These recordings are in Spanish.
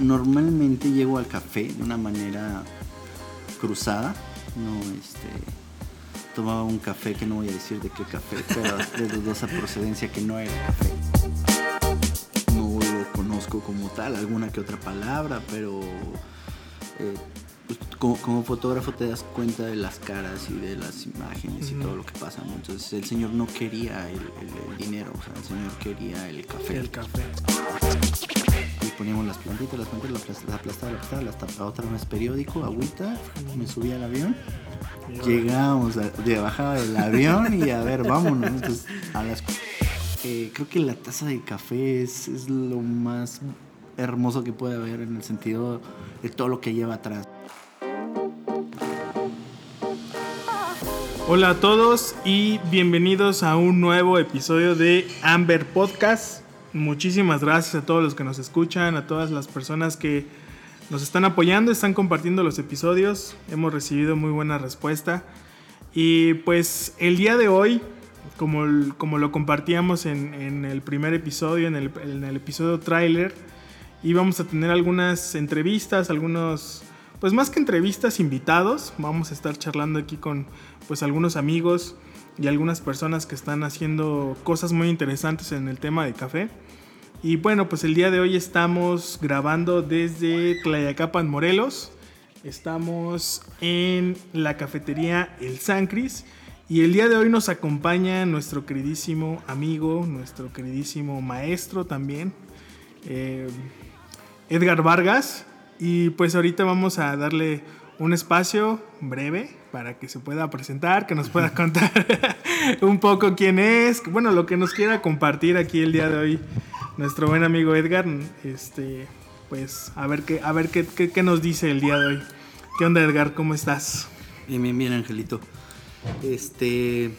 normalmente llego al café de una manera cruzada. No, este. Tomaba un café que no voy a decir de qué café, pero de dudosa procedencia que no era café. No lo conozco como tal, alguna que otra palabra, pero eh, pues, como, como fotógrafo te das cuenta de las caras y de las imágenes y todo lo que pasa. ¿no? Entonces el señor no quería el, el- el dinero, o sea, el señor quería el café. El café. Poníamos las plantitas, las plantitas, las aplas- la aplastaba, la aplastaba, la aplastaba, otra vez periódico, agüita, me subía al avión, llegábamos, de- bajaba del avión y a ver, vámonos. Entonces, a las, eh, creo que la taza de café es lo más hermoso que puede haber en el sentido de todo lo que lleva atrás. Hola a todos y bienvenidos a un nuevo episodio de Amber Podcast. Muchísimas gracias a todos los que nos escuchan, a todas las personas que nos están apoyando, están compartiendo los episodios. Hemos recibido muy buena respuesta. Y pues el día de hoy, como, como lo compartíamos en, en el primer episodio, en el, en el episodio trailer, íbamos a tener algunas entrevistas, algunos, pues más que entrevistas, invitados. Vamos a estar charlando aquí con pues algunos amigos y algunas personas que están haciendo cosas muy interesantes en el tema de café. Y bueno, pues el día de hoy estamos grabando desde Tlayacapan, Morelos. Estamos en la cafetería El Sancris. Y el día de hoy nos acompaña nuestro queridísimo amigo, nuestro queridísimo maestro también, eh, Edgar Vargas. Y pues ahorita vamos a darle un espacio breve para que se pueda presentar, que nos pueda contar un poco quién es, bueno, lo que nos quiera compartir aquí el día de hoy nuestro buen amigo Edgar. Este, pues a ver qué, a ver qué, qué- qué nos dice el día de hoy. ¿Qué onda Edgar? ¿Cómo estás? Bien, bien, bien, Angelito. Este,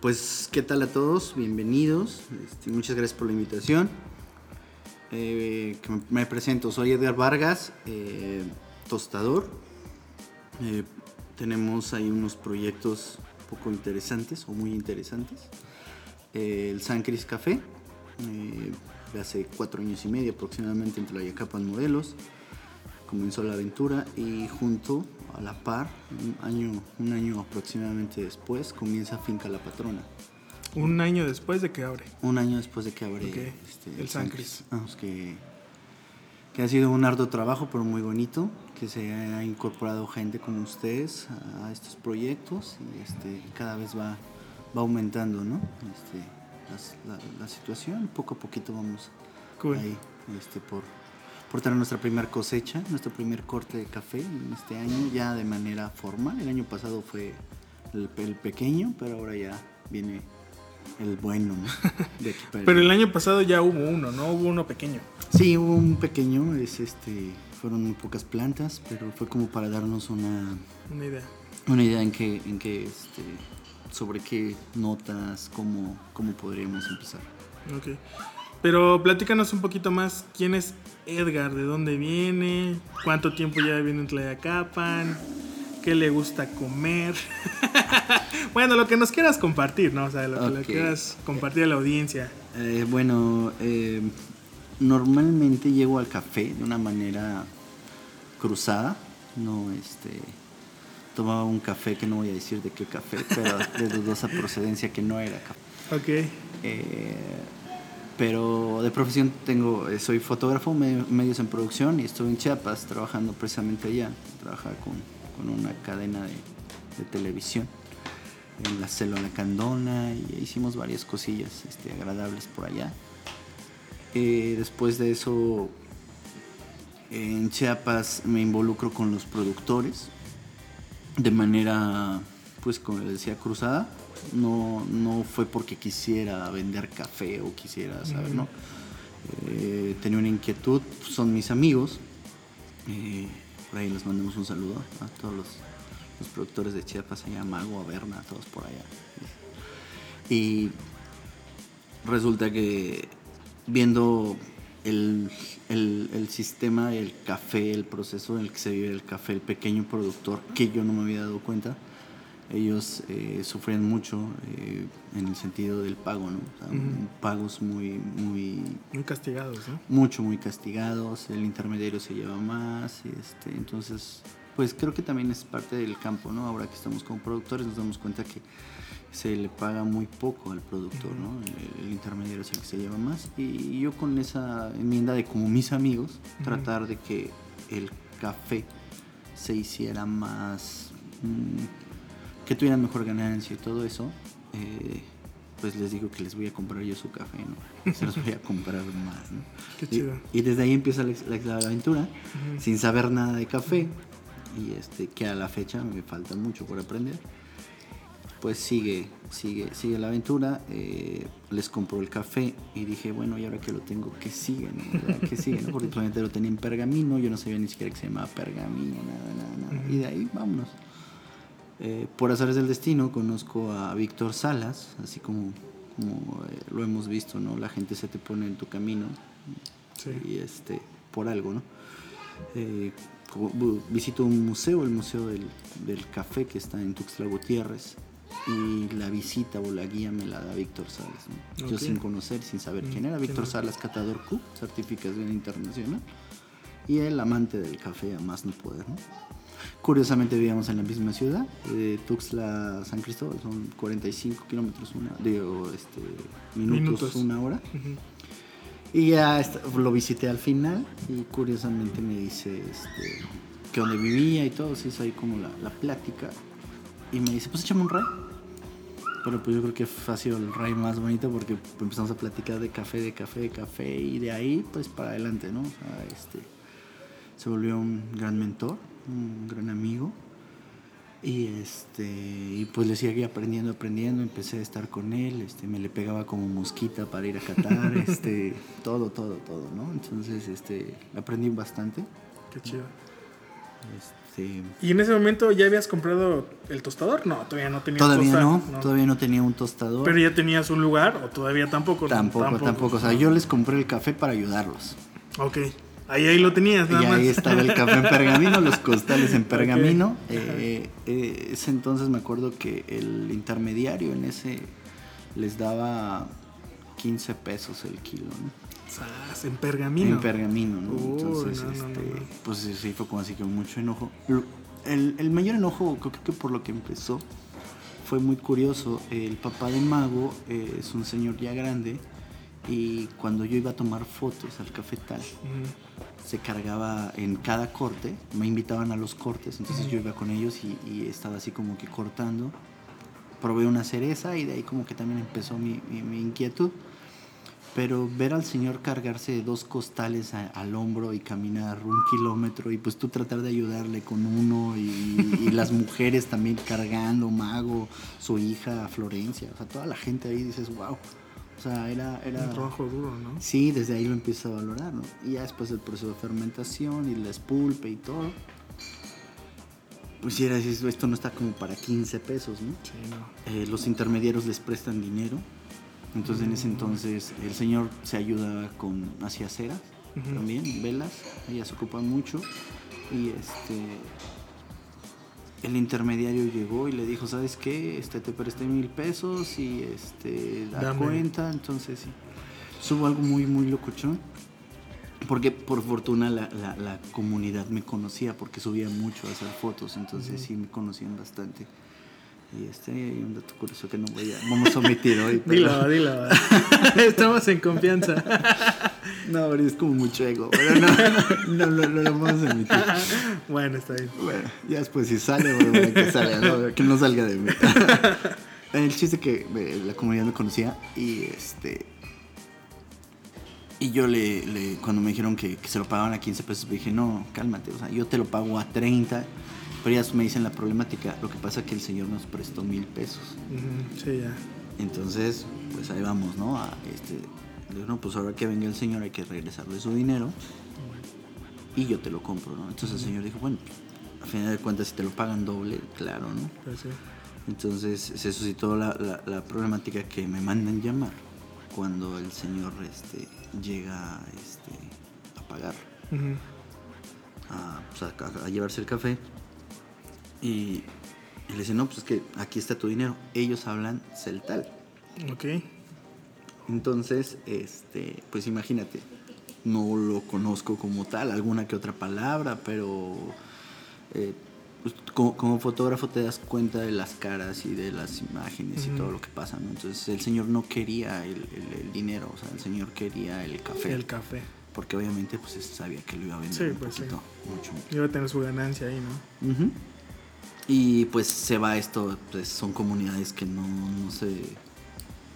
pues, ¿qué tal a todos? Bienvenidos. Este, muchas gracias por la invitación. Eh, me presento, soy Edgar Vargas, eh, tostador. Eh, tenemos ahí unos proyectos poco interesantes o muy interesantes. Eh, el San Cris Café, eh, hace cuatro años y medio aproximadamente entre la Yacapan Modelos comenzó la aventura y junto a la par, un año, un año aproximadamente después, comienza Finca La Patrona. Un año después de que abre. Un año después de que abre este, el San Cris. Vamos, que, que ha sido un arduo trabajo, pero muy bonito, que se ha incorporado gente como ustedes a, estos proyectos y este, cada vez va, va aumentando, ¿no? Este, la, la situación, poco a poquito vamos Cool. ahí este, por, por tener nuestra primera cosecha, nuestro primer corte de café en este año, ya de manera formal. El año pasado fue el, el pequeño, pero ahora ya viene el bueno. ¿no? De Pero el año pasado ya hubo uno, ¿no? Hubo uno pequeño. Sí, hubo un pequeño, es este, fueron muy pocas plantas, pero fue como para darnos una, Una idea. una idea en que, en que este, sobre qué notas, cómo, cómo podríamos empezar. Ok. Pero platícanos un poquito más. ¿Quién es Edgar? ¿De dónde viene? ¿Cuánto tiempo ya viene en Tlayacapan? ¿Qué le gusta comer? bueno, lo que nos quieras compartir, ¿no? O sea, lo que le quieras compartir a la audiencia. Eh, bueno, eh, normalmente llego al café de una manera cruzada. No, este. Tomaba un café que no voy a decir de qué café, pero de dudosa procedencia que no era café. Ok. Eh, pero de profesión tengo, eh, soy fotógrafo, me- medios en producción y estuve en Chiapas trabajando precisamente allá. Trabajaba con, con una cadena de, de televisión en la Selva La Candona y hicimos varias cosillas este, agradables por allá. Eh, después de eso, en Chiapas me involucro con los productores de manera, pues como les decía, cruzada. No, no fue porque quisiera vender café o quisiera saber, ¿no? Eh, tenía una inquietud, son mis amigos. Eh, por ahí les mandamos un saludo a todos los, los productores de Chiapas, allá Mago, a Berna, a todos por allá. Y resulta que viendo el, el, el sistema, el café, el proceso en el que se vive el café, el pequeño productor, que yo no me había dado cuenta, ellos eh, sufrían mucho eh, en el sentido del pago, ¿no? O sea. Pagos muy, muy, Muy castigados, ¿no? mucho, muy castigados, el intermediario se lleva más, y este, entonces, pues creo que también es parte del campo, ¿no? Ahora que estamos como productores nos damos cuenta que se le paga muy poco al productor, ¿no? El, el intermediario es el que se lleva más, y yo con esa enmienda de como mis amigos, tratar de que el café se hiciera más... mm, que tuvieran mejor ganancia y todo eso, eh, pues les digo que les voy a comprar yo su café, ¿no? Se los voy a comprar más, ¿no? Qué chido. Y, desde ahí empieza la, la- la aventura, sin saber nada de café, y este, que a la fecha me falta mucho por aprender. Pues sigue, sigue, sigue la aventura, eh, les compro el café y dije, bueno, y ahora que lo tengo, ¿qué sigue? no? ¿Verdad? ¿Qué sigue? no? Porque solamente lo tenía en pergamino, yo no sabía ni siquiera que se llamaba pergamino, nada, nada, nada. Y de ahí, vámonos. Eh, por azares del destino conozco a Víctor Salas, así como, como eh, lo hemos visto, ¿no? La gente se te pone en tu camino Sí. y este por algo, ¿no? Eh, visito un museo, el Museo del, del Café que está en Tuxtla Gutiérrez y la visita o la guía me la da Víctor Salas. Yo sin conocer, sin saber Mm, quién era, ¿quién Víctor? Salas, catador Q, certificación internacional y el amante del café a más no poder, ¿no? Curiosamente vivíamos en la misma ciudad, de Tuxtla San Cristóbal, son 45 kilómetros, una, digo, este, minutos, Minutos. una hora. Y ya lo visité al final y curiosamente me dice este, que donde vivía y todo, se hizo ahí como la, la plática. Y me dice, pues échame un ray. Pero pues yo creo que ha sido el ray más bonito porque empezamos a platicar de café, de café, de café y de ahí pues para adelante, ¿no? O sea, este, se volvió un gran mentor, un gran amigo. Y este y pues le seguí aprendiendo, aprendiendo, empecé a estar con él, este, me le pegaba como mosquita para ir a catar, este, todo, todo, todo, ¿no? Entonces, este, aprendí bastante. Qué chido. Este, ¿Y en ese momento ya habías comprado el tostador? No, todavía no tenías todavía tostador, no, todavía no tenía un tostador. Pero ya tenías un lugar o todavía tampoco. tampoco, tampoco, O sea, yo les compré el café para ayudarlos. Ok. Ahí, ahí lo tenías, nada y más. ahí estaba el café en pergamino, los costales en pergamino. Eh, eh, ese entonces me acuerdo que el intermediario en ese les daba 15 pesos el kilo, ¿no? Sas, en pergamino. En pergamino, ¿no? Entonces, no, este, no, pues sí fue como así con mucho enojo. El, el mayor enojo, creo que por lo que empezó, fue muy curioso. El papá de Mago eh, es un señor ya grande y cuando yo iba a tomar fotos al cafetal, Ujú. se cargaba en cada corte, me invitaban a los cortes, entonces yo iba con ellos y, y estaba así como que cortando. Probé una cereza y de ahí como que también empezó mi, mi- mi inquietud. Pero ver al señor cargarse dos costales a- al hombro y caminar un kilómetro y pues tú tratar de ayudarle con uno y, y las mujeres también cargando, Mago, su hija Florencia, o sea, toda la gente ahí dices, wow. O sea, era... era Un trabajo duro, ¿no? Sí, desde ahí lo empiezo a valorar, ¿no? Y ya después el proceso de fermentación y la espulpe y todo. Pues si era esto no está como para 15 pesos, ¿no? Sí, no. Eh, los intermediarios les prestan dinero. Entonces en ese entonces el señor se ayuda con hacia ceras Ujú. también, velas, ellas ocupan mucho. Y este el intermediario llegó y le dijo, ¿sabes qué? Este te presté mil pesos y este da Dame. cuenta, entonces sí. Subo algo muy muy locochón. Porque por fortuna la, la- la comunidad me conocía porque subía mucho a hacer fotos, entonces sí me conocían bastante. Y este hay un dato curioso que no voy a, vamos a omitir hoy. pero- Dilo, dilo. Estamos en confianza. No, pero es como mucho ego. Pero no, no, no, no lo vamos a emitir. bueno, está bien. Bueno, ya después si sale, bueno, que salga, no, que no salga de mí. El chiste que eh, la comunidad me conocía y este. Y yo le, le- cuando me dijeron que, que se lo pagaban a 15 pesos, dije, no, cálmate, o sea, yo te lo pago a 30. Pero ya me dicen la problemática, lo que pasa es que el señor nos prestó mil pesos. Sí, ya. Entonces, pues ahí vamos, ¿no? A este, digo, no, pues ahora que venga el señor hay que regresarle su dinero y yo te lo compro, ¿no? Entonces el señor dijo, bueno, a final de cuentas si te lo pagan doble, claro, ¿no? Pues sí. Entonces se suscitó la, la- la problemática que me mandan llamar cuando el señor este, llega este, a pagar, a, pues, a- llevarse el café y Y le dice, no, pues es que aquí está tu dinero. Ellos hablan celtal. Ok. Entonces, este, pues imagínate, no lo conozco como tal, alguna que otra palabra, pero eh, pues, como, como fotógrafo te das cuenta de las caras y de las imágenes y todo lo que pasa, ¿no? Entonces el señor no quería el, el- el dinero, o sea, el señor quería el café. El café. Porque obviamente pues sabía que lo iba a vender Sí, un pues, sí. poquito, mucho. Iba a tener su ganancia ahí, ¿no? Y pues se va esto, pues son comunidades que no, no se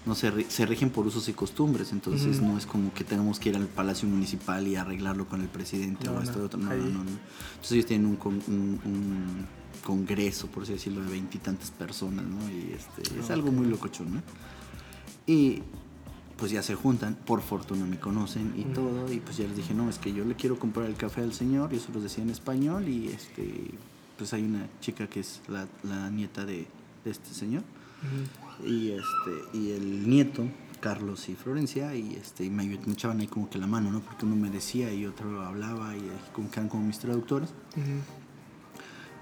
no se, se rigen por usos y costumbres, entonces no es como que tengamos que ir al Palacio Municipal y arreglarlo con el presidente No, o esto no, otro. No, no, no, no. Entonces ellos tienen un, con- un- un congreso, por así decirlo, de veintitantas personas, ¿no? Y este, es Ah, algo muy locochón, ¿no? Y pues ya se juntan, por fortuna me conocen y todo, y pues ya les dije, no, es que yo le quiero comprar el café al señor, y eso los decía en español, y este, pues hay una chica que es la, la nieta de, de este señor, Y este, y el nieto, Carlos y Florencia, y este, y me, me echaban ahí como que la mano, ¿no? Porque uno me decía y otro hablaba, y ahí como que eran como mis traductores.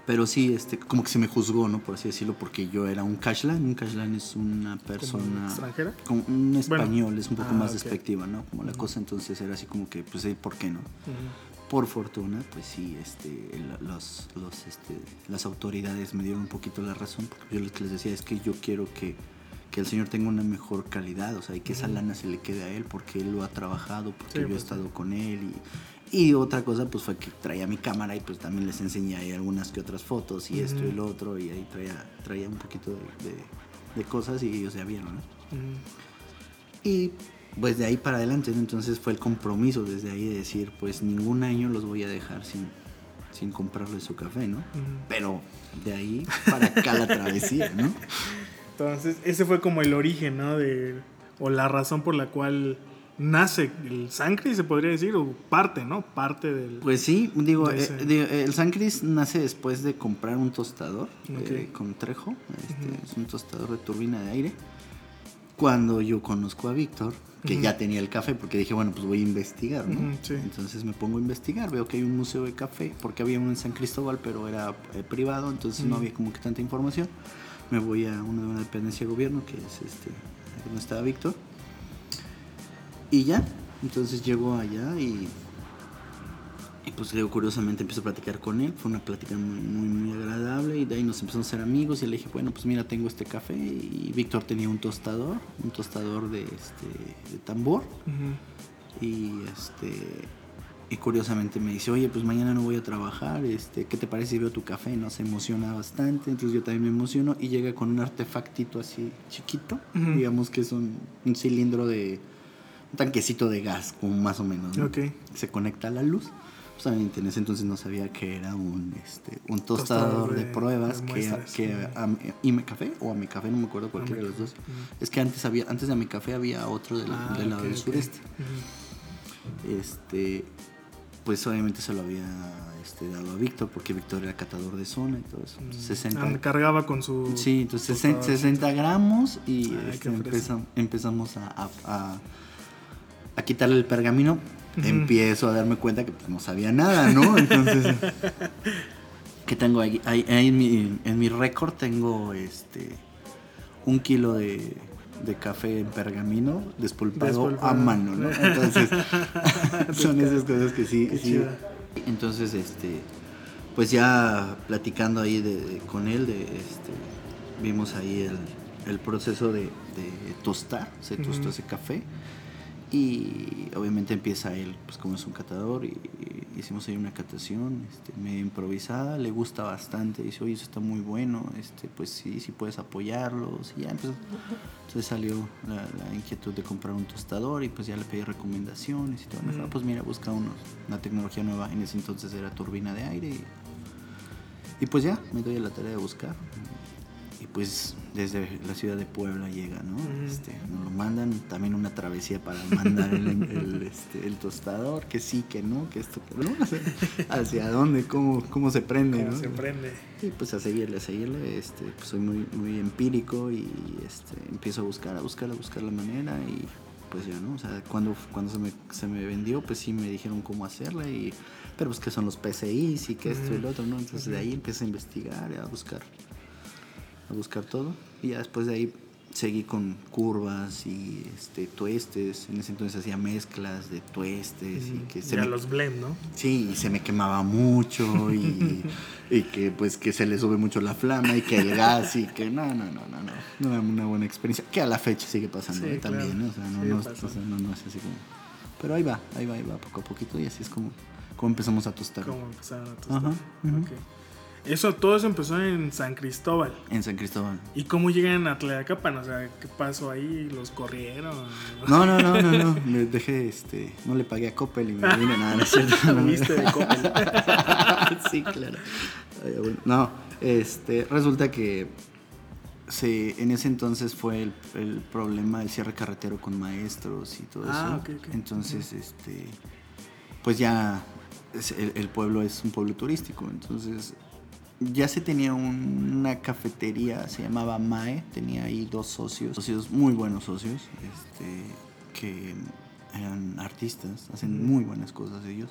Pero sí, este, como que se me juzgó, ¿no? Por así decirlo, porque yo era un cashlan. Un cashlan es una persona... extranjera? Como un español, es un poco ah, más despectiva, ¿no? Como la cosa, entonces era así como que, pues, ¿por qué no? Por fortuna, pues sí, este, los, los, este, las autoridades me dieron un poquito la razón, porque yo lo que les decía es que yo quiero que, que el señor tenga una mejor calidad, o sea, y que esa lana se le quede a él, porque él lo ha trabajado, porque Sí, yo he pues, estado con él. Y, y otra cosa, pues fue que traía mi cámara y pues también les enseñé ahí algunas que otras fotos y esto y lo otro, y ahí traía, traía un poquito de, de- de cosas y ellos ya vieron, ¿no? Y pues de ahí para adelante, entonces fue el compromiso desde ahí de decir, pues ningún año los voy a dejar sin, sin comprarle su café, ¿no? Pero de ahí para acá la travesía, ¿no? Entonces, ese fue como el origen, ¿no? De, o la razón por la cual nace el Sancri, se podría decir, o parte, ¿no? Parte del... Pues sí, digo, eh, digo, el San Cris nace después de comprar un tostador Ok. eh, con Trejo, este, es un tostador de turbina de aire. Cuando yo conozco a Víctor, que ya tenía el café, porque dije, bueno, pues voy a investigar, ¿no? Sí. Entonces me pongo a investigar, veo que hay un museo de café, porque había uno en San Cristóbal, pero era eh, privado, entonces no había como que tanta información. Me voy a una, una dependencia de gobierno, que es este, donde estaba Víctor. Y ya, entonces llego allá y, y pues digo, curiosamente empiezo a platicar con él. Fue una plática muy, muy, muy agradable y de ahí nos empezamos a ser amigos y le dije, bueno, pues mira, tengo este café y Víctor tenía un tostador, un tostador de, este, de tambor y este y curiosamente me dice, oye, pues mañana no voy a trabajar, este, ¿qué te parece si veo tu café? No se emociona bastante, entonces yo también me emociono y llega con un artefactito así chiquito, digamos que es un, un cilindro de, un tanquecito de gas, como más o menos, ¿no? Ok. Se conecta a la luz. Obviamente en ese entonces no sabía que era un, este, un tostador, Tostador de, de- pruebas de que, que a, y mi café o a mi café, no me acuerdo cualquiera de los dos. Es que antes había, antes de mi café había otro del, Ah, del lado del sureste este pues obviamente se lo había este, dado a Víctor porque Víctor era catador de zona y todo eso. Mm. 60 Ah, cargaba con su... sí entonces tostador. 60, 60 gramos y Ay, este, empezamos a, a- a quitarle el pergamino Empiezo a darme cuenta que pues, no sabía nada no entonces que tengo ahí, ahí- ahí en mi, en mi récord tengo este un kilo de, de café en pergamino despulpado, Despulpado. a mano, ¿no? Entonces, son esas cosas que sí. Entonces, este, pues ya platicando ahí de, de- con él, de, este, vimos ahí el, el proceso de, de tostar, se tostó ese café y obviamente empieza él, pues como es un catador, y, y hicimos ahí una catación este, medio improvisada, le gusta bastante, dice, oye, eso está muy bueno, este, pues sí, sí puedes apoyarlos, y ya empezó. Entonces salió la, la inquietud de comprar un tostador y pues ya le pedí recomendaciones y todo. Me dijo, Ujú. "Ah, pues mira, busca unos, una tecnología nueva, en ese entonces era turbina de aire y, y pues ya, me doy a la tarea de buscar. Y pues desde la ciudad de Puebla llega, ¿no? Este, nos lo mandan, también una travesía para mandar el, el, este, el tostador, que sí, que no, que esto, que no, hacia dónde, cómo, cómo se prende, Cómo ¿no? se prende. Y pues a seguirle, a seguirle, este, pues soy muy, muy empírico y este, empiezo a buscar, a buscar, a buscar la manera y pues ya, ¿no? O sea, cuando, cuando se, me, se me vendió, pues sí me dijeron cómo hacerla y, pero pues que son los PCIs y que esto y lo otro, ¿no? Entonces de ahí empiezo a investigar, a buscar a buscar todo. Y ya después de ahí seguí con curvas y este tuestes. En ese entonces hacía mezclas de tuestes y que se Ya me, los blend, ¿no? sí, y se me quemaba mucho y, y que pues que se le sube mucho la flama y que el gas y que no, no, no, no, no. No era una buena experiencia. Que a la fecha sigue pasando Sí, también, claro. ¿no? O sea, no, Sigue no, es- pasando. o sea, no, no es así como. Pero ahí va, ahí va, ahí va, poco a poquito y así es como, como empezamos a tostar. Cómo empezaron a tostar. Ajá. Eso, todo eso empezó en San Cristóbal. En San Cristóbal. ¿Y cómo llegan a Tlayacapan? O sea, ¿qué pasó ahí? ¿Los corrieron? No, no, no, no, no. Le dejé, este, no le pagué a Coppel y me vine, nada, no es cierto. Viste de Coppel. sí, claro. No, este, resulta que se, en ese entonces fue el, el problema del cierre carretero con maestros y todo Ah, eso. ok, ok. Entonces, este, pues ya el pueblo es un pueblo turístico, entonces ya se tenía un- una cafetería, se llamaba Mae, tenía ahí dos socios, socios muy buenos socios, este, que eran artistas, hacen muy buenas cosas ellos,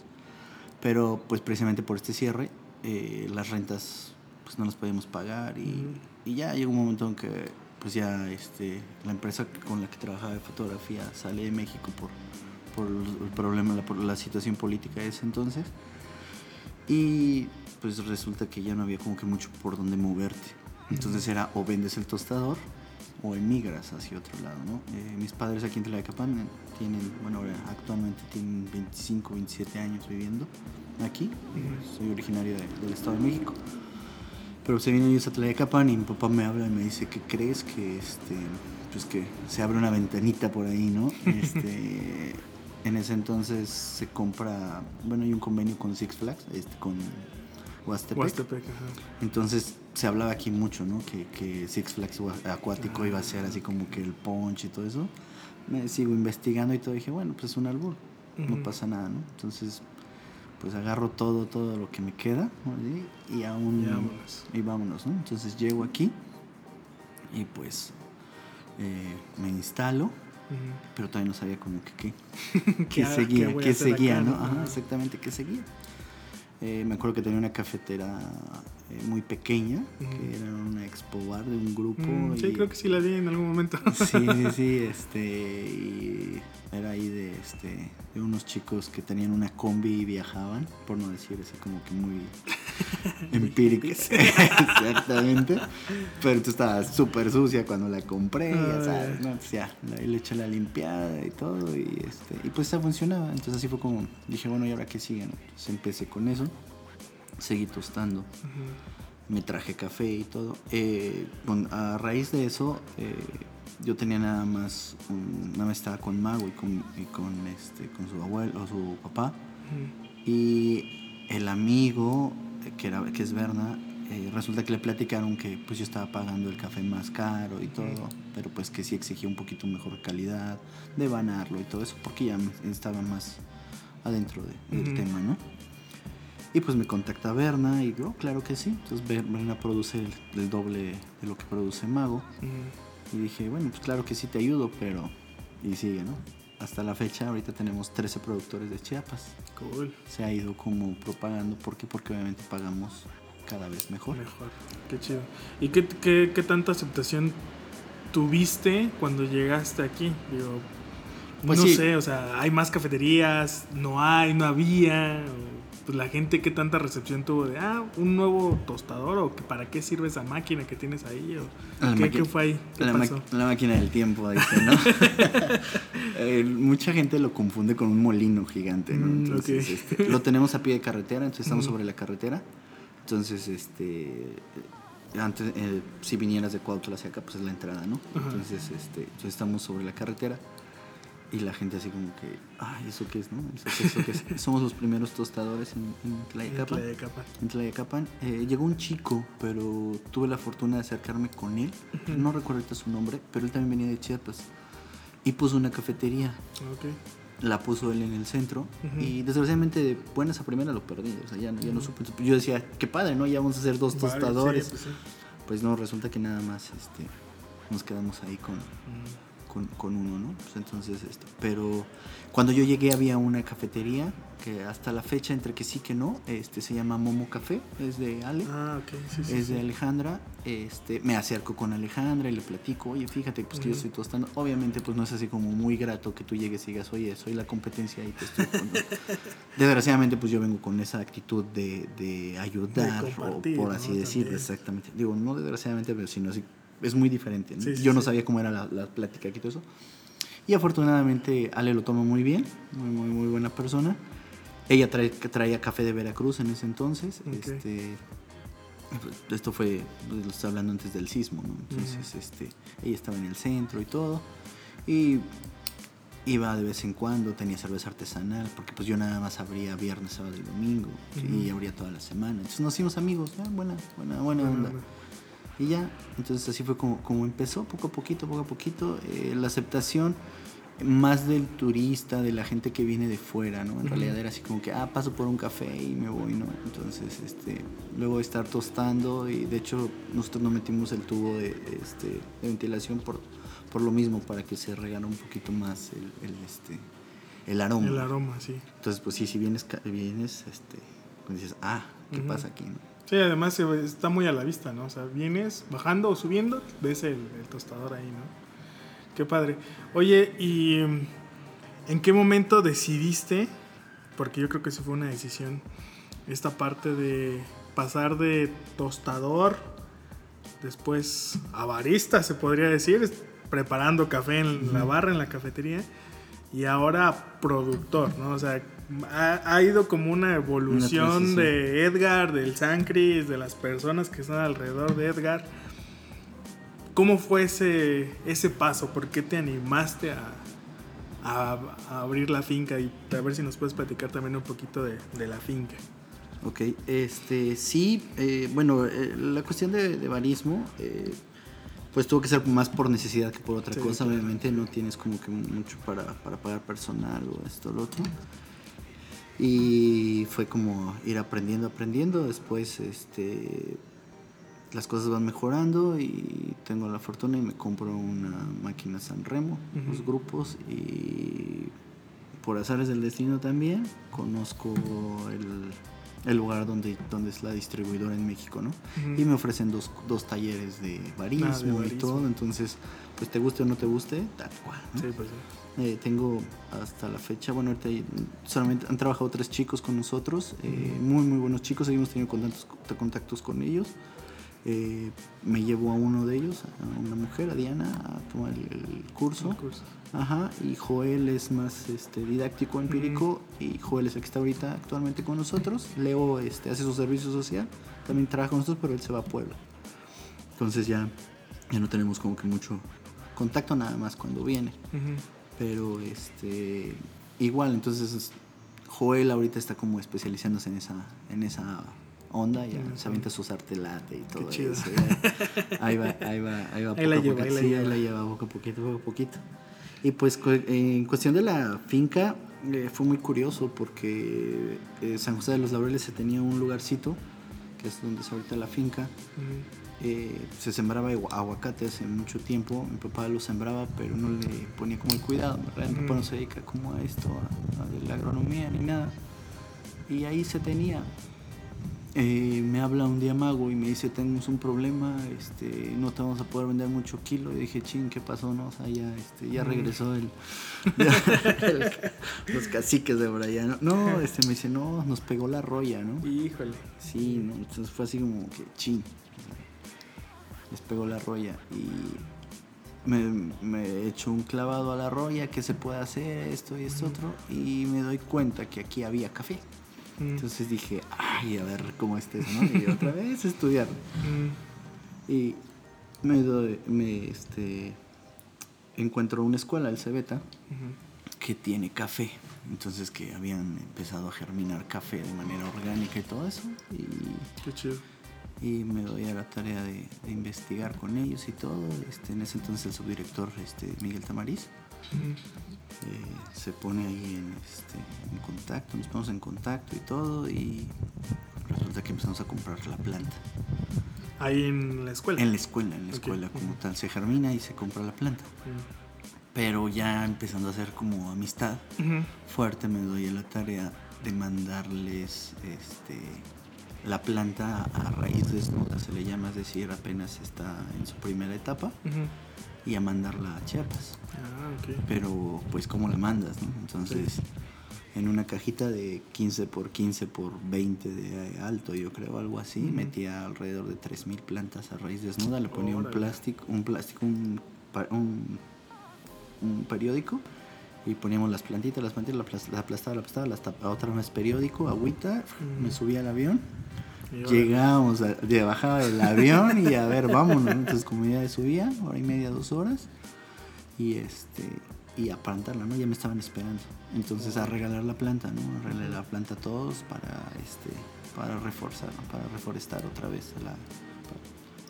pero pues precisamente por este cierre eh, las rentas pues no las podíamos pagar y, y ya llegó un momento en que pues ya este, la empresa con la que trabajaba de fotografía sale de México por, por el problema, la, por la situación política de ese entonces. Y pues resulta que ya no había como que mucho por donde moverte. Entonces era o vendes el tostador o emigras hacia otro lado, ¿no? Eh, mis padres aquí en Tlayacapan eh, tienen, bueno, actualmente tienen 25, 27 años viviendo aquí. Soy originario de- del Estado de México. Pero se vienen ellos a Tlayacapan y mi papá me habla y me dice, ¿qué crees? Que este, pues que se abre una ventanita por ahí, ¿no? Este, en ese entonces se compra, bueno, hay un convenio con Six Flags, este, con Huastepec. Huastepec, ajá. Entonces se hablaba aquí mucho, ¿no? Que, que Six Flags Acuático iba a ser así como que el punch y todo eso. Me sigo investigando y todo. Dije, bueno, pues es un albur, no pasa nada, ¿no? Entonces, pues agarro todo, todo lo que me queda y, aún. Y vámonos. Y vámonos, ¿no? Entonces llego aquí y pues eh, me instalo, pero todavía no sabía como que qué, ¿Qué seguía, qué seguía, Ajá. exactamente, qué seguía. Eh, me acuerdo que tenía una cafetera eh, muy pequeña, que era una expo bar de un grupo. Mm, sí, y- creo que sí la vi en algún momento. Sí, sí, sí, este, y era ahí de, este, de unos chicos que tenían una combi y viajaban, por no decir así como que muy empíricos. Exactamente. Pero tú estabas súper sucia cuando la compré, ya Ay. sabes, ¿no? Pues ya, ahí le eché la limpiada y todo, y, este, y pues ya funcionaba. Entonces así fue como, dije, bueno, ¿y ahora qué sigue? no? Entonces empecé con eso, seguí tostando me traje café y todo. Eh, con- a raíz de eso, eh, yo tenía nada más, un- nada más estaba con Mago y con, y con, este, con su abuelo o su papá. Y el amigo, que, era, que es Berna, eh, resulta que le platicaron que pues yo estaba pagando el café más caro y todo, pero pues que sí exigía un poquito mejor calidad, de banarlo y todo eso, porque ya estaba más adentro de- del tema, ¿no? Y pues me contacta Berna y yo, claro que sí. Entonces Ber- Berna produce el, el doble de lo que produce Mago. Y dije, bueno, pues claro que sí te ayudo, pero... Y sigue, ¿no? Hasta la fecha, ahorita tenemos 13 productores de Chiapas. Cool. Se ha ido como propagando. ¿Por qué? Porque obviamente pagamos cada vez mejor. Mejor. Qué chido. ¿Y qué, qué, qué tanta aceptación tuviste cuando llegaste aquí? Digo, Pues no sí. sé, o sea, hay más cafeterías, no hay, no había. o, Pues la gente, ¿qué tanta recepción tuvo de, ah, un nuevo tostador? ¿O que para qué sirve esa máquina que tienes ahí? ¿O ¿qué, fue ahí? ¿Qué La, pasó? la máquina del tiempo, dice, ¿no? Eh, mucha gente lo confunde con un molino gigante, ¿no? Mm, Entonces, este, lo tenemos a pie de carretera, entonces estamos sobre la carretera. Entonces, este, antes, eh, si vinieras de Cuautla hacia acá, pues es la entrada, ¿no? Ajá. Entonces, este, entonces estamos sobre la carretera y la gente así como que, ay, ¿eso qué es, no? ¿Eso eso qué es? Somos los primeros tostadores en, en Tlayacapan. Tlayacapan. En Tlayacapan eh, llegó un chico, pero tuve la fortuna de acercarme con él. No recuerdo ahorita su nombre, pero él también venía de Chiapas. Y puso una cafetería. Ok. La puso él en el centro. Y desgraciadamente, de buenas a primera lo perdí. O sea, ya, no- ya no supe. Yo decía, qué padre, ¿no? Ya vamos a hacer dos Vale, tostadores. sí, pues sí. Pues no, resulta que nada más este, nos quedamos ahí con. Con, con uno, ¿no? Pues entonces esto. Pero cuando yo llegué había una cafetería que hasta la fecha, entre que sí que no, este se llama Momo Café, es de Ale. Ah, ok, sí, sí. es sí. de Alejandra, este, me acerco con Alejandra y le platico, oye, fíjate, pues que yo estoy tostando. Obviamente, pues no es así como muy grato que tú llegues y digas, oye, soy la competencia y te estoy tostando". Desgraciadamente, pues yo vengo con esa actitud de, de ayudar, De o por ¿no? así decirlo, También. exactamente. Digo, no desgraciadamente, pero sino así, es muy diferente. ¿no? Sí, sí, yo no sabía cómo era la, la plática y todo eso. Y afortunadamente Ale lo toma muy bien, muy, muy, muy buena persona. Ella trae, traía café de Veracruz en ese entonces. Este, esto fue, pues, lo estaba hablando antes del sismo, ¿no? Entonces, este, ella estaba en el centro y todo. Y iba de vez en cuando, tenía cerveza artesanal, porque pues yo nada más abría viernes, sábado y domingo. Y abría toda la semana. Entonces nos hicimos amigos, buena, buena, buena onda. Y ya, entonces así fue como, como empezó, poco a poquito, poco a poquito, eh, la aceptación más del turista, de la gente que viene de fuera, ¿no? En realidad era así como que, ah, paso por un café y me voy, ¿no? Entonces, este, luego de estar tostando y de hecho nosotros no metimos el tubo de, este, de ventilación por, por lo mismo, para que se regara un poquito más el, el, este, el aroma. El aroma, sí. Entonces, pues sí, si vienes, vienes, este, pues dices, ah, ¿qué pasa aquí, no? Sí, además ve- está muy a la vista, ¿no? O sea, vienes bajando o subiendo, ves el, el tostador ahí, ¿no? Qué padre. Oye, ¿y mm, en qué momento decidiste? Porque yo creo que eso fue una decisión. Esta parte de pasar de tostador, después a barista, se podría decir, preparando café en la barra, en la cafetería, y ahora productor, ¿no? O sea, ha, ha ido como una evolución transición. de Edgar, del Sancris, de las personas que están alrededor de Edgar. ¿Cómo fue ese, ese paso? ¿Por qué te animaste a, a- a abrir la finca? Y a ver si nos puedes platicar también un poquito de, de la finca. Ok, este, sí, eh, bueno, eh, la cuestión de, de barismo, eh, pues tuvo que ser más por necesidad que por otra Sí, cosa, claro. obviamente no tienes como que mucho para, para pagar personal o esto o lo otro. Y fue como ir aprendiendo, aprendiendo, después este, las cosas van mejorando y tengo la fortuna y me compro una máquina San Remo, Ujú. los grupos y por azares del destino también conozco el, el lugar donde, donde es la distribuidora en México, ¿no? Ujú. Y me ofrecen dos, dos talleres de barismo, Ah, de y todo, entonces pues te guste o no te guste, tal cual. ¿no? Sí, pues sí. Eh, tengo hasta la fecha, bueno, ahorita solamente han trabajado tres chicos con nosotros, eh, muy, muy buenos chicos, seguimos teniendo contactos, contactos con ellos. Eh, me llevo a uno de ellos, a una mujer, a Diana, a tomar el, curso. El curso. Ajá, y Joel es más este, didáctico, empírico, y Joel es el que está ahorita actualmente con nosotros. Leo este, hace su servicio social, también trabaja con nosotros, pero él se va a Puebla. Entonces ya, ya no tenemos como que mucho contacto nada más cuando viene. Pero este igual, entonces Joel ahorita está como especializándose en esa, en esa onda, ya se avienta sus arte latte y todo chido. eso. ya. Ahí va, ahí va, ahí va Ahí la poco a lleva, poco. ahí la Sí, lleva. ahí la lleva poco a poquito, poco a poquito. Y pues en cuestión de la finca, eh, fue muy curioso porque eh, San José de los Laureles se tenía un lugarcito, que es donde es ahorita la finca. Eh, se sembraba agu- aguacate hace mucho tiempo. Mi papá lo sembraba, pero no le ponía como el cuidado. ¿verdad? Mi papá no se dedica como a esto, a, la agronomía ni nada. Y ahí se tenía. Eh, me habla un día Mago y me dice, tenemos un problema, este, no te vamos a poder vender mucho kilo. Y dije, ching, ¿qué pasó? No? O sea, ya, este, ya regresó el, ya, el- los caciques de por allá. No, este, me dice, no, nos pegó la roya, ¿no? Híjole. Sí, ¿no? entonces fue así como que chin. Les pegó la roya y me, me echo un clavado a la roya, que se puede hacer esto y esto otro, y me doy cuenta que aquí había café. Mm. Entonces dije, ay, a ver cómo es eso, ¿no? Y otra vez estudiar. Mm. Y me doy, me, este, encuentro una escuela, el Cebeta, que tiene café. Entonces que habían empezado a germinar café de manera orgánica y todo eso. Y Qué chido. Y me doy a la tarea de, de investigar con ellos y todo. Este, en ese entonces el subdirector este, Miguel Tamariz eh, se pone ahí en, este, en contacto, nos ponemos en contacto y todo y resulta que empezamos a comprar la planta. Ahí en la escuela. En la escuela, en la escuela como tal, se germina y se compra la planta. Pero ya empezando a hacer como amistad fuerte, me doy a la tarea de mandarles este, la planta a raíz desnuda, se le llama, es decir, apenas está en su primera etapa, y a mandarla a Chiapas. Ah. Pero, pues, ¿cómo la mandas? no? Entonces, en una cajita de 15 por 15 por 20 de alto, yo creo, algo así, metía alrededor de 3.000 plantas a raíz desnuda, le ponía un plástico, un plástico, un, un, un periódico y poníamos las plantitas, las plantitas, la, plas- la aplastaba, la aplastaba, la tapa- otra vez periódico, agüita, Ujú. me subía al avión, llegábamos, a- de bajaba del avión y a ver, vámonos, ¿no? entonces como ya subía, hora y media, dos horas, y este y a plantarla, ¿no? Ya me estaban esperando. Entonces a regalar la planta, ¿no? A regalar la planta a todos para este para reforzar, para reforestar otra vez la,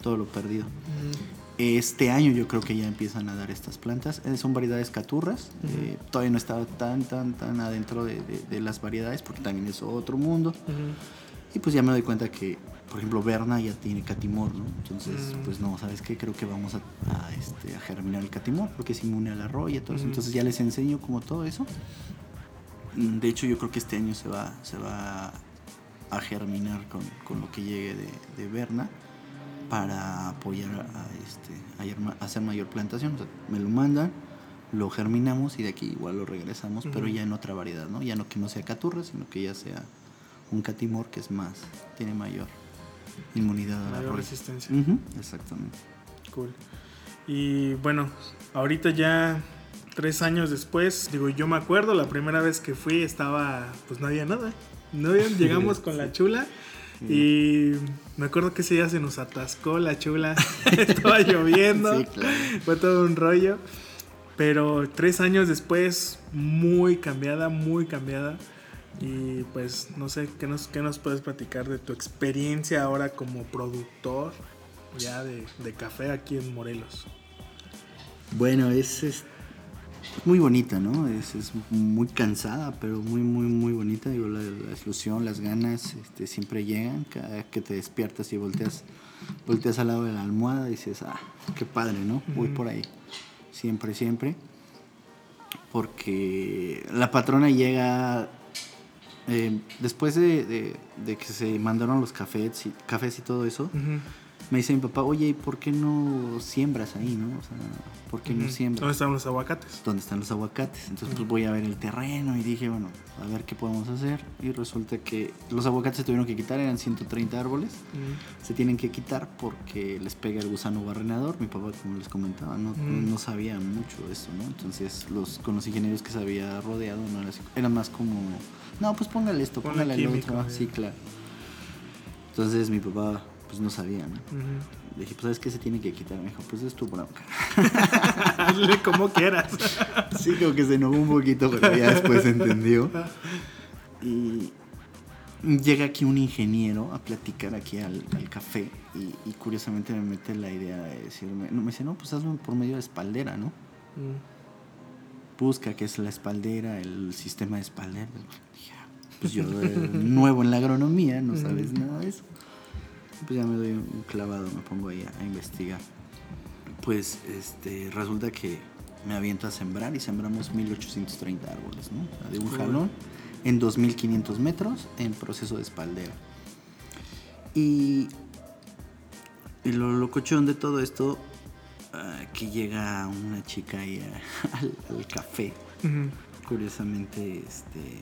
todo lo perdido. Ujú. Este año yo creo que ya empiezan a dar estas plantas. Eh, son variedades caturras. Eh, todavía no estaba tan, tan, tan adentro de, de- de las variedades porque también es otro mundo. Y pues ya me doy cuenta que, por ejemplo, Berna ya tiene catimor, ¿no? Entonces, Mm. pues no, ¿sabes qué? Creo que vamos a, a, este, a germinar el catimor porque es inmune al arroyo y todo eso. Entonces ya les enseño como todo eso. De hecho, yo creo que este año se va, se va a germinar con, con lo que llegue de, de Berna para apoyar a, este, a a hacer mayor plantación. O sea, me lo mandan, lo germinamos y de aquí igual lo regresamos, pero Ujú. ya en otra variedad, ¿no? Ya no que no sea caturra, sino que ya sea un catimor que es más, tiene mayor inmunidad al Mayor arroyo. resistencia. Ujú, exactamente. Cool. Y bueno, ahorita ya tres años después, digo, yo me acuerdo, la primera vez que fui estaba, pues no había nada. No había, llegamos con la chula y me acuerdo que ese día se nos atascó la chula, estaba lloviendo, Sí, claro. fue todo un rollo. Pero tres años después, muy cambiada, muy cambiada. Y pues no sé, ¿qué nos, qué nos puedes platicar de tu experiencia ahora como productor ya de, de café aquí en Morelos? Bueno, es, es muy bonita, ¿no? Es, es muy cansada, pero muy, muy, muy bonita. Digo, la, la ilusión, las ganas este, siempre llegan. Cada que te despiertas y volteas, volteas al lado de la almohada y dices, ah, qué padre, ¿no? Voy por ahí. Siempre, siempre. Porque la patrona llega eh, después de, de- de que se mandaron los cafés y, cafés y todo eso. Me dice mi papá, oye, ¿y por qué no siembras ahí, no? O sea, ¿por qué no siembras? ¿Dónde están los aguacates? ¿Dónde están los aguacates? Entonces, pues voy a ver el terreno y dije, bueno, a ver qué podemos hacer. Y resulta que los aguacates se tuvieron que quitar, eran 130 árboles. Se tienen que quitar porque les pega el gusano barrenador. Mi papá, como les comentaba, no, no sabía mucho de eso, ¿no? Entonces, los, con los ingenieros que se había rodeado, no era, así- era más como, no, pues póngale esto, póngale el químico, otro. eh. Sí, claro. Entonces, mi papá, pues no sabía, ¿no? Le dije, pues, ¿sabes qué se tiene que quitar? Me dijo, pues es tu bronca. Hazle como quieras. Sí, como que se enojó un poquito, pero ya después entendió. Y llega aquí un ingeniero a platicar aquí al, al café y, y curiosamente me mete la idea de decirme, no, me dice, no, pues hazlo por medio de espaldera, ¿no? Mm. Busca qué es la espaldera, el sistema de espaldera. "Ah, Pues yo, nuevo en la agronomía, no sabes nada de eso. Pues ya me doy un clavado, me pongo ahí a, a investigar. Pues este, resulta que me aviento a sembrar y sembramos 1830 árboles, ¿no? O sea, de un jalón en 2500 metros en proceso de espaldera. Y, y lo locochón de todo esto, ah, que llega una chica ahí a- al, al café, curiosamente, este,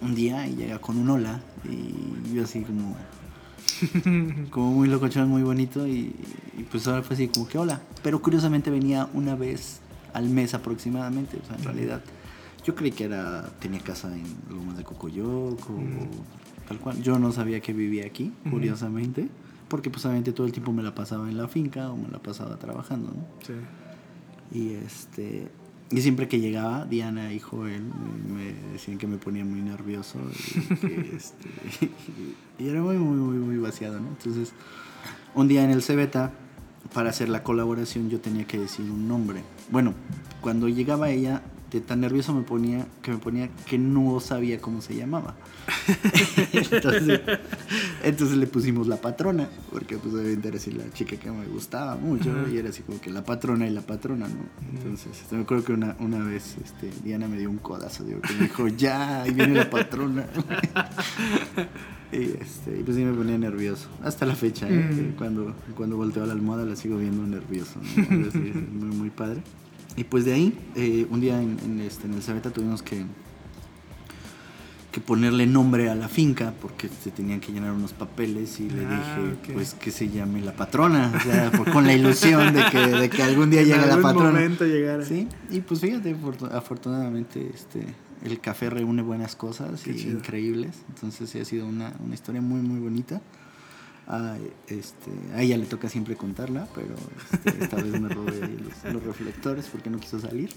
un día y llega con un hola y yo así como, como muy locochón, muy bonito y, y pues ahora fue así como que hola. Pero curiosamente venía una vez al mes aproximadamente, o sea, en realidad yo creí que era, tenía casa en Lomas de Cocoyoc o tal cual. Yo no sabía que vivía aquí, curiosamente, porque pues obviamente todo el tiempo me la pasaba en la finca o me la pasaba trabajando, ¿no? Sí. Y este y siempre que llegaba Diana y Joel me decían que me ponía muy nervioso y, que, este, y era muy muy muy muy vaciado, ¿no? Entonces, un día en el Cebeta para hacer la colaboración yo tenía que decir un nombre. Bueno, cuando llegaba ella de tan nervioso me ponía que me ponía que no sabía cómo se llamaba. entonces, entonces le pusimos la patrona, porque pues obviamente era así la chica que me gustaba mucho, y era así como que la patrona y la patrona, ¿no? Entonces, este, me acuerdo que una, una vez este, Diana me dio un codazo, digo, que me dijo, ya, ahí viene la patrona. y, este, y pues sí me ponía nervioso, hasta la fecha, ¿eh? cuando, cuando volteo a la almohada la sigo viendo nervioso, ¿no? muy, muy padre. Y pues de ahí, eh, un día en, en, este, en el Sabeta tuvimos que, que ponerle nombre a la finca porque se tenían que llenar unos papeles y le Ah, dije ok. pues que se llame la patrona, o sea, por- con la ilusión de que, de que algún día llegue la patrona. momento llegara. Sí, y pues fíjate, afortu- afortunadamente este, el café reúne buenas cosas Qué y chido. increíbles, entonces sí ha sido una, una historia muy muy bonita. A, este, a ella le toca siempre contarla, pero este, esta vez me robé los, reflectores porque no quiso salir.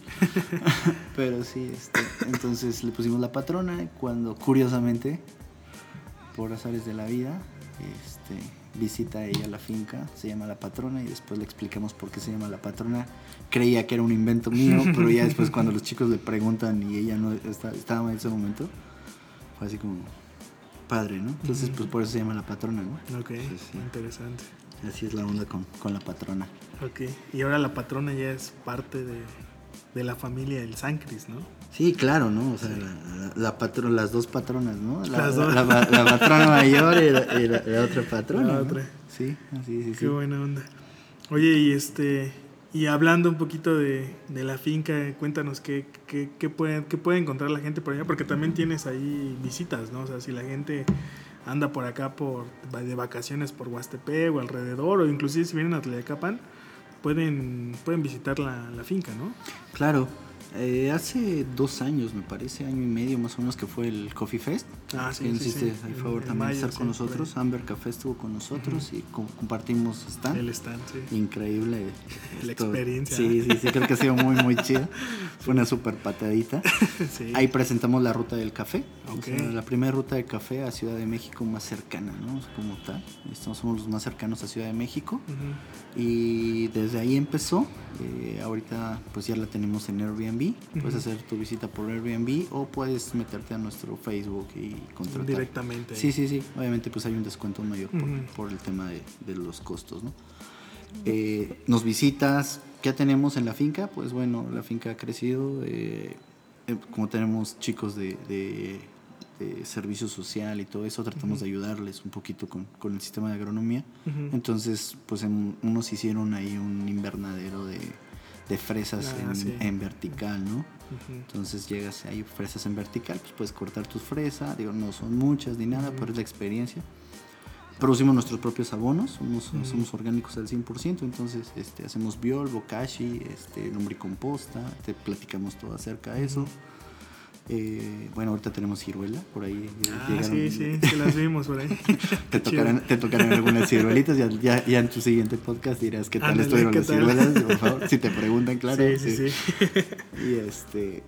pero sí, este, entonces le pusimos la patrona cuando curiosamente, por azares de la vida, este, visita ella la finca, se llama la patrona y después le explicamos por qué se llama la patrona. Creía que era un invento mío, pero ya después cuando los chicos le preguntan y ella no estaba en ese momento, fue así como padre, ¿no? Entonces pues por eso se llama la patrona, ¿no? Ok, sí. interesante. Así es la onda con, con la patrona. Ok, y ahora la patrona ya es parte de, de la familia del Sancris, ¿no? Sí, claro, ¿no? O sea, la, la- la patro- las dos patronas, ¿no? La, Las dos. la- patrona mayor y la, y otra patrona. La ¿no? otra. Sí, así, sí, Qué sí. buena onda. Oye, y este, y hablando un poquito de, de la finca, cuéntanos qué, qué, qué puede, qué puede encontrar la gente por allá, porque también tienes ahí visitas, ¿no? O sea, si la gente anda por acá por de vacaciones por Huastepec o alrededor, o inclusive si vienen a Tlayacapan, pueden, pueden visitar la, la finca, ¿no? Claro. Eh, hace dos años, me parece, año y medio más o menos, que fue el Coffee Fest. Ah, sí, que sí, hiciste sí. el favor en también de estar con nosotros. Amber Café estuvo con nosotros y co- compartimos stand. El stand, sí. Increíble. La Esto- experiencia. Sí, sí, sí, creo que ha sido muy, muy chido. Fue una super patadita. Sí. Ahí presentamos la ruta del café. o Ok. sea, la primera ruta de café a Ciudad de México más cercana, ¿no? Como tal. Estamos, somos los más cercanos a Ciudad de México. Ujú. Y desde ahí empezó. Eh, ahorita pues ya la tenemos en Airbnb. Puedes hacer tu visita por Airbnb o puedes meterte a nuestro Facebook y contratar. Directamente. Sí, sí, sí. Obviamente pues hay un descuento mayor por, el tema de, de los costos, ¿no? Eh, nos visitas, ¿qué tenemos en la finca? Pues bueno, la finca ha crecido. eh, eh, como tenemos chicos de, de- de servicio social y todo eso, tratamos de ayudarles un poquito con, con el sistema de agronomía. Entonces, pues en- unos hicieron ahí un invernadero de, de fresas Ah, en, sí. en vertical, ¿no? Ujú. Entonces llegas ahí fresas en vertical, pues puedes cortar tus fresas, digo, no son muchas ni nada, pero es la experiencia. Producimos nuestros propios abonos, somos orgánicos al 100%, entonces este, hacemos biol, bokashi, este, lombricomposta, te platicamos todo acerca de eso. Eh, bueno, ahorita tenemos ciruela, por ahí Ah, llegaron- sí, sí, sí las vimos por ahí. te tocarán, te tocarán algunas ciruelitas, ya, ya, ya en tu siguiente podcast dirás qué tal Ándale, estuvieron ¿qué las tal? ciruelas, por favor, si te preguntan, claro. Sí, sí, sí. Y este.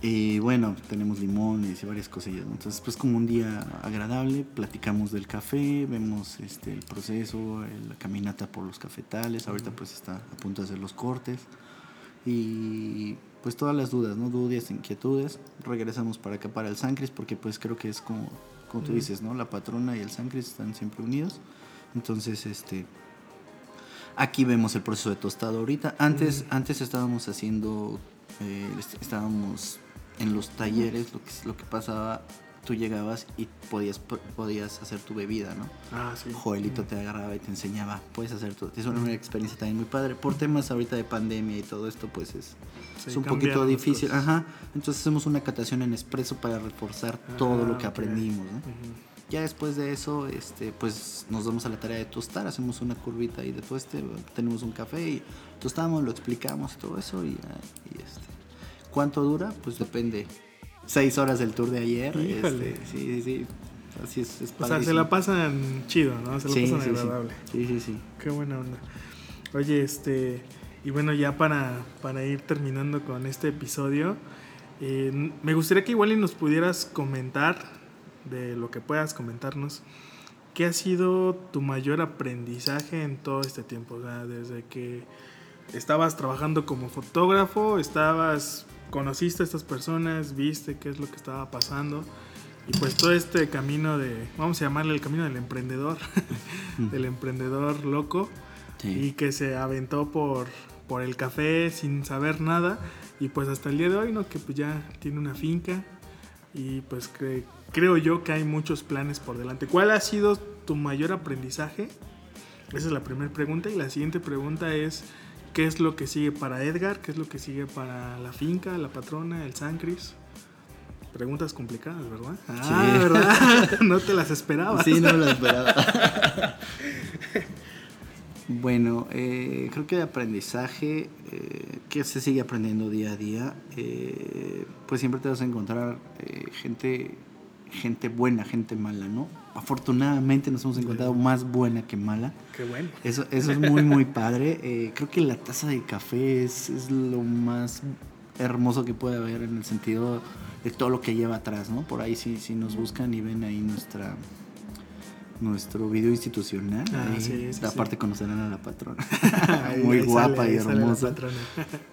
Y bueno, tenemos limones y varias cosillas. ¿no? Entonces, pues como un día agradable, platicamos del café, vemos este, el proceso, la caminata por los cafetales. Ahorita pues está a punto de hacer los cortes. Y pues todas las dudas, ¿no? Dudas, inquietudes. Regresamos para acá, para el Sancris, porque pues creo que es como, como tú dices, ¿no? La patrona y el Sancris están siempre unidos. Entonces, este... Aquí vemos el proceso de tostado ahorita. Antes, antes estábamos haciendo, eh, est- estábamos en los talleres, lo que, lo que pasaba, tú llegabas y podías, podías hacer tu bebida, ¿no? Ah, sí. Joelito te agarraba y te enseñaba, puedes hacer tu... Es una experiencia también muy padre. Por temas ahorita de pandemia y todo esto, pues es, Sí, es un poquito difícil. cosas. Ajá. Entonces hacemos una catación en expreso para reforzar todo Ah, lo que ok. aprendimos, ¿no? Ujú. Ya después de eso, este, pues nos damos a la tarea de tostar, hacemos una curvita ahí de tueste, tenemos un café y tostamos, lo explicamos todo eso y, y, este, ¿cuánto dura? Pues depende. Seis horas del tour de ayer, este, sí, sí, sí, así es, es O sea, se la pasan chido, ¿no? Se la Sí, pasan sí, sí. agradable. Sí, sí, sí. Qué buena onda. Oye, este, y bueno, ya para, para ir terminando con este episodio, eh, me gustaría que igual y nos pudieras comentar, de lo que puedas comentarnos, ¿qué ha sido tu mayor aprendizaje en todo este tiempo? O sea, desde que estabas trabajando como fotógrafo, estabas conociste a estas personas, viste qué es lo que estaba pasando. Y pues todo este camino de, vamos a llamarle el camino del emprendedor, del emprendedor loco, Sí. y que se aventó por, por el café sin saber nada. Y pues hasta el día de hoy, ¿no? Que pues ya tiene una finca. Y pues cre- creo yo que hay muchos planes por delante. ¿Cuál ha sido tu mayor aprendizaje? Esa es la primera pregunta. Y la siguiente pregunta es, ¿qué es lo que sigue para Edgar? ¿Qué es lo que sigue para la finca, la patrona, el San Cris? Preguntas complicadas, ¿verdad? Ah, Sí. ¿verdad? no te las esperabas. Sí, no me lo esperaba. bueno, eh, creo que de aprendizaje, eh, que se sigue aprendiendo día a día, eh, pues siempre te vas a encontrar eh, gente, gente buena, gente mala, ¿no? Afortunadamente nos hemos encontrado más buena que mala. Qué bueno. Eso, eso es muy, muy padre. Eh, creo que la taza de café es, es lo más hermoso que puede haber en el sentido de todo lo que lleva atrás, ¿no? Por ahí si, si nos buscan y ven ahí nuestra nuestro video institucional. Ah, ahí, sí, sí, aparte conocerán a la patrona. Muy ahí guapa sale, y hermosa.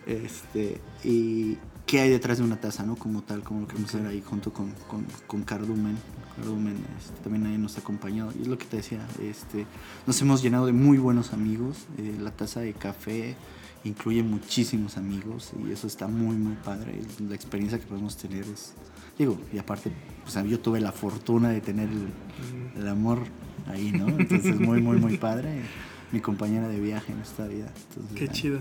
Este, y qué hay detrás de una taza, ¿no? Como tal, como lo queremos hacer ahí junto con, con, con Cardumen. Cardumen este, también ahí nos ha acompañado. Y es lo que te decía, este, nos hemos llenado de muy buenos amigos. Eh, la taza de café incluye muchísimos amigos y eso está muy, muy padre. La experiencia que podemos tener es, digo, y aparte, sea, yo tuve la fortuna de tener el, el amor ahí, ¿no? Entonces, muy, muy, muy padre. Mi compañera de viaje en esta vida. Entonces, Qué ahí- chido.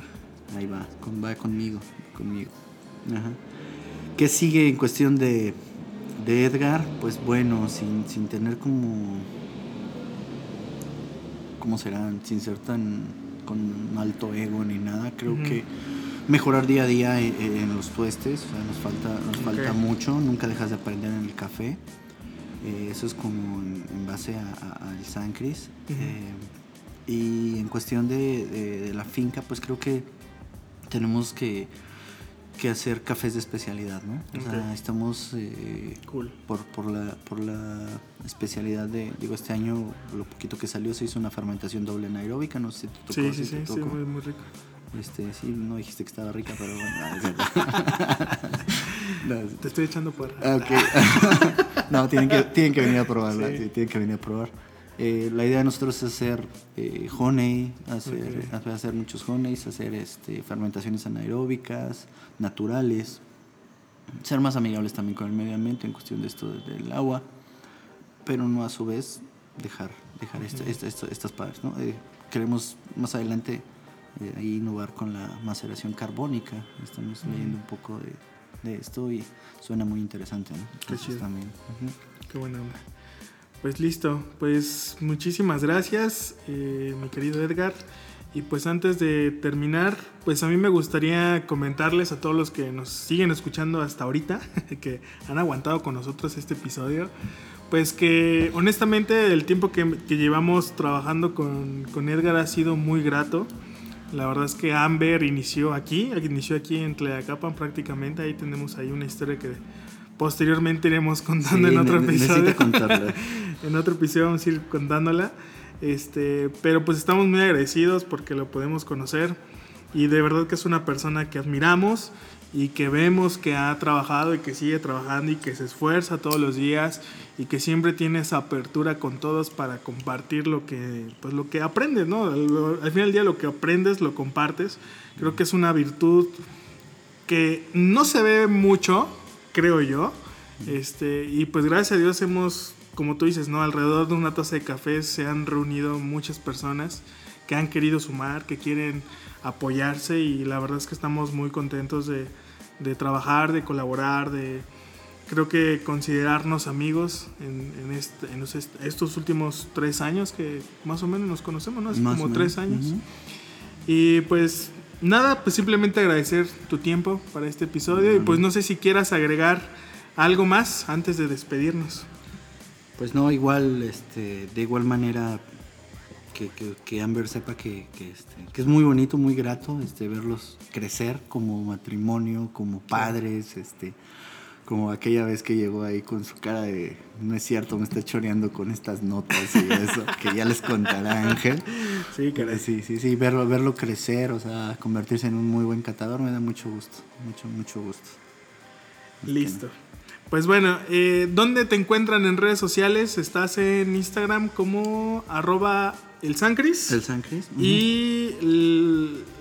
Ahí va, con- va conmigo, conmigo. Ajá. ¿Qué sigue en cuestión de, de Edgar? Pues bueno, sin, sin tener como... ¿Cómo será? Sin ser tan con alto ego ni nada. Creo que mejorar día a día en, en los tuestes. O sea, nos falta, nos falta mucho. Nunca dejas de aprender en el café. Eh, eso es como en, en base al San Cris. Eh, y en cuestión de, de- de la finca, pues creo que tenemos que, que hacer cafés de especialidad, ¿no? O sea, estamos eh, Cool. por, por, la, por la especialidad de, digo, este año lo poquito que salió se hizo una fermentación doble anaeróbica, no sé si te tocó. Sí, sí, sí, sí, muy, muy rico. Este, sí, no dijiste que estaba rica, pero bueno. Te estoy echando por. Ah, Ok. no, tienen que, tienen que venir a probarla. Sí, tienen que venir a probar. Eh, la idea de nosotros es hacer eh, honey, hacer, Ok. hacer- muchos honeys, hacer este, fermentaciones anaeróbicas, naturales, ser más amigables también con el medio ambiente en cuestión de esto de- del agua, pero no a su vez dejar, dejar esta- esta- esta- estas partes. ¿no? Eh, queremos más adelante eh, ahí innovar con la maceración carbónica. Estamos leyendo un poco de, de esto y suena muy interesante. ¿no? Entonces chido. también. ujú. Qué buena onda. Pues listo, pues muchísimas gracias, eh, mi querido Edgar. Y pues antes de terminar, pues a mí me gustaría comentarles a todos los que nos siguen escuchando hasta ahorita, que han aguantado con nosotros este episodio, pues que honestamente el tiempo que, llevamos trabajando con, con Edgar ha sido muy grato. La verdad es que Amber inició aquí, inició aquí en Tleacapan prácticamente, ahí tenemos ahí una historia que posteriormente iremos contando Sí, en otro episodio. en otro episodio vamos a ir contándola. Este, pero pues estamos muy agradecidos porque lo podemos conocer y de verdad que es una persona que admiramos y que vemos que ha trabajado y que sigue trabajando y que se esfuerza todos los días y que siempre tiene esa apertura con todos para compartir lo que pues lo que aprendes, ¿no? Al, al final del día lo que aprendes lo compartes. Creo que es una virtud que no se ve mucho, creo yo. Este, y pues gracias a Dios hemos, como tú dices, ¿no? Alrededor de una taza de café se han reunido muchas personas que han querido sumar, que quieren apoyarse y la verdad es que estamos muy contentos de, de trabajar, de colaborar, de creo que considerarnos amigos en, en este- en los est- estos últimos tres años que más o menos nos conocemos, ¿no? Hace como tres años. ujú. Y pues nada, pues simplemente agradecer tu tiempo para este episodio y pues no sé si quieras agregar algo más antes de despedirnos. Pues no, igual, este, de igual manera que, que- que Amber sepa que, que, este, que es muy bonito, muy grato este, verlos crecer como matrimonio, como padres, este, como aquella vez que llegó ahí con su cara de, no es cierto, me está choreando con estas notas y eso, que ya les contará Ángel. Sí, sí, sí, sí, verlo, verlo crecer, o sea, convertirse en un muy buen catador me da mucho gusto, mucho, mucho gusto. Listo. Pues bueno, eh, ¿dónde te encuentran en redes sociales? Estás en Instagram como arroba el Sancris. El San Cris. Y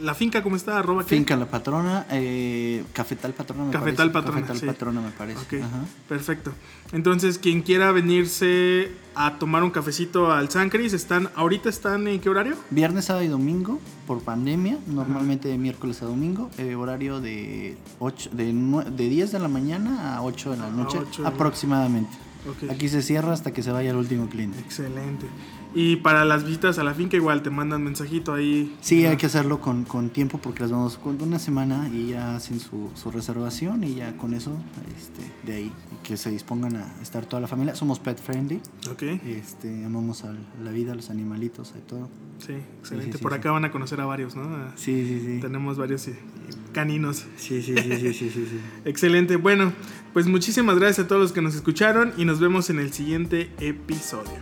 la finca, ¿cómo está? Arroba qué? Finca La Patrona, eh, Cafetal Patrona me Cafetal parece. Patrona, Cafetal sí. Patrona me parece. Ok, Ajá. perfecto. Entonces, quien quiera venirse a tomar un cafecito al Sancris, están, ahorita están en qué horario? Viernes, sábado y domingo, por pandemia, normalmente de miércoles a domingo, eh, horario de, 8, de, nue- de 10 de la mañana a 8 de la noche 8 de la- aproximadamente. Ok. Aquí se cierra hasta que se vaya el último cliente. Excelente. Y para las visitas a la finca igual te mandan mensajito ahí. Sí, hay que hacerlo con, con tiempo porque las vamos con una semana y ya hacen su, su reservación y ya con eso, este, de ahí, que se dispongan a estar toda la familia. Somos pet friendly, Ok, este, amamos a la vida, a los animalitos, a todo. sí, excelente. sí, sí, Por sí. acá van a conocer a varios, ¿no? A- Sí, sí, sí. Tenemos varios caninos. Sí, sí, sí, sí, sí, sí, sí. Excelente. Bueno, pues muchísimas gracias a todos los que nos escucharon y nos vemos en el siguiente episodio.